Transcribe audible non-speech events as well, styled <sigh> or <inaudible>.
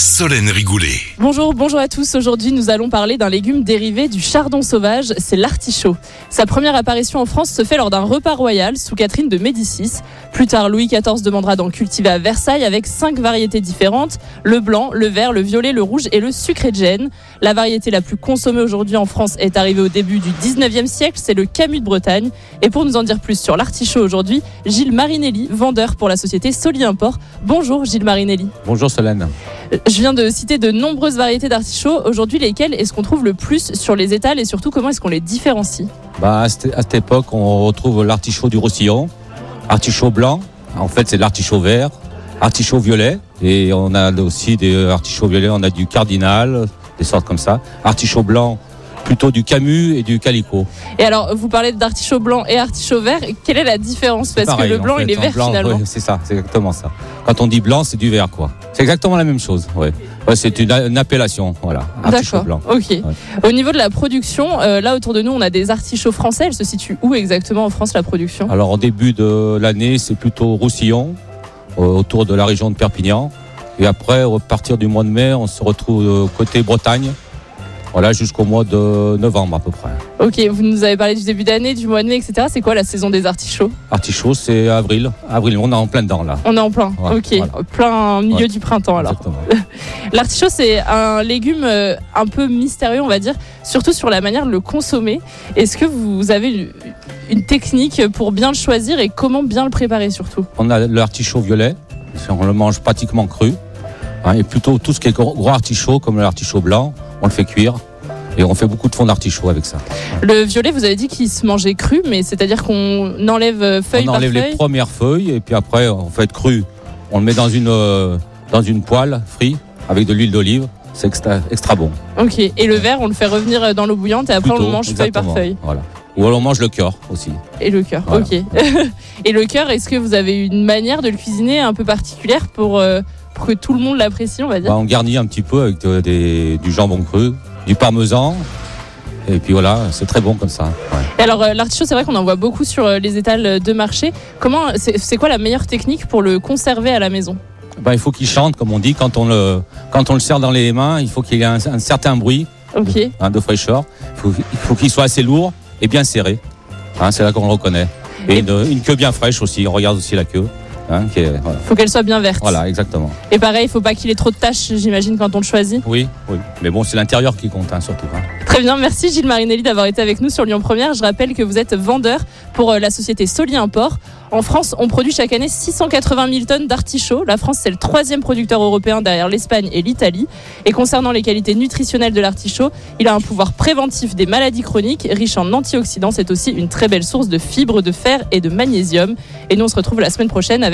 Solène Rigoulet. Bonjour, bonjour à tous. Aujourd'hui, nous allons parler d'un légume dérivé du chardon sauvage, c'est l'artichaut. Sa première apparition en France se fait lors d'un repas royal sous Catherine de Médicis. Plus tard, Louis XIV demandera d'en cultiver à Versailles avec cinq variétés différentes le blanc, le vert, le violet, le rouge et le sucré de gêne. La variété la plus consommée aujourd'hui en France est arrivée au début du 19e siècle, c'est le Camus de Bretagne. Et pour nous en dire plus sur l'artichaut aujourd'hui, Gilles Marinelli, vendeur pour la société Soli Import. Bonjour Gilles Marinelli. Bonjour Solène. Je viens de citer de nombreuses variétés d'artichauts. Aujourd'hui, lesquelles est-ce qu'on trouve le plus sur les étals et surtout comment est-ce qu'on les différencie? Bah, à, cette, époque, on retrouve l'artichaut du Roussillon, artichaut blanc, en fait c'est l'artichaut vert, artichaut violet, et on a aussi des artichauts violets, on a du cardinal, des sortes comme ça. Artichaut blanc, plutôt du camus et du calico. Et alors, vous parlez d'artichaut blanc et artichaut vert. Quelle est la différence? Parce Pareil, que le en blanc, fait, il est vert blanc, finalement. ouais, c'est ça, c'est exactement ça. Quand on dit blanc, c'est du vert, quoi. C'est exactement la même chose, ouais. Ouais, c'est une, une appellation, voilà. Artichaut D'accord. blanc. Ok. Au niveau de la production, euh, là autour de nous, on a des artichauts français. Elle se situe où exactement en France la production? Alors, au début de l'année, c'est plutôt Roussillon, euh, autour de la région de Perpignan. Et après, à partir du mois de mai, on se retrouve euh, côté Bretagne. Voilà, jusqu'au mois de novembre à peu près. Ok, vous nous avez parlé du début d'année, du mois de mai, etc. C'est quoi la saison des artichauts? Artichaut, c'est avril. Avril, on est en plein dedans là. On est en plein. Ouais, ok, voilà. plein milieu Ouais. du printemps alors. <laughs> L'artichaut, c'est un légume euh, un peu mystérieux, on va dire, surtout sur la manière de le consommer. Est-ce que vous avez une- technique pour bien le choisir et comment bien le préparer surtout? On a l'artichaut violet, on le mange pratiquement cru. Hein, et plutôt tout ce qui est gros, gros artichaut, comme l'artichaut blanc, on le fait cuire. Et on fait beaucoup de fond d'artichaut avec ça. Le violet, vous avez dit qu'il se mangeait cru, mais c'est-à-dire qu'on enlève euh, feuille on par enlève feuille les premières feuilles et puis après on fait cru. On le met dans une, euh, dans une poêle frite avec de l'huile d'olive. C'est extra, extra bon. Ok, et le vert, on le fait revenir euh, dans l'eau bouillante et après on le mange feuille par feuille. Voilà. Ou alors on mange le cœur aussi. Et le cœur, Voilà. ok. <laughs> et le cœur, est-ce que vous avez une manière de le cuisiner un peu particulière pour, euh, pour que tout le monde l'apprécie, on va dire Bah, on garnit un petit peu avec de- des- du jambon cru, du parmesan. Et puis voilà, c'est très bon comme ça. Ouais. Et alors, euh, l'artichaut, c'est vrai qu'on en voit beaucoup sur euh, les étals de marché. Comment, c'est quoi la meilleure technique pour le conserver à la maison? Ben, il faut qu'il chante, comme on dit, quand on le, quand on le serre dans les mains, il faut qu'il y ait un, un certain bruit Ok. hein, de fraîcheur. Faut, il faut qu'il soit assez lourd et bien serré. Hein, c'est là qu'on le reconnaît. Et, Et- une, une queue bien fraîche aussi. On regarde aussi la queue. Hein, qui est- voilà. Faut qu'elle soit bien verte. Voilà, exactement. Et pareil, il faut pas qu'il ait trop de taches, j'imagine, quand on le choisit. Oui, oui. Mais bon, c'est l'intérieur qui compte, hein, surtout. hein. Très bien, merci Gilles Marinelli d'avoir été avec nous sur Lyon Première. Je rappelle que vous êtes vendeur pour euh, la société Soli Import. En France, on produit chaque année 680 000 tonnes d'artichauts. La France, c'est le troisième producteur européen derrière l'Espagne et l'Italie. Et concernant les qualités nutritionnelles de l'artichaut, il a un pouvoir préventif des maladies chroniques, riche en antioxydants. C'est aussi une très belle source de fibres, de fer et de magnésium. Et nous, on se retrouve la semaine prochaine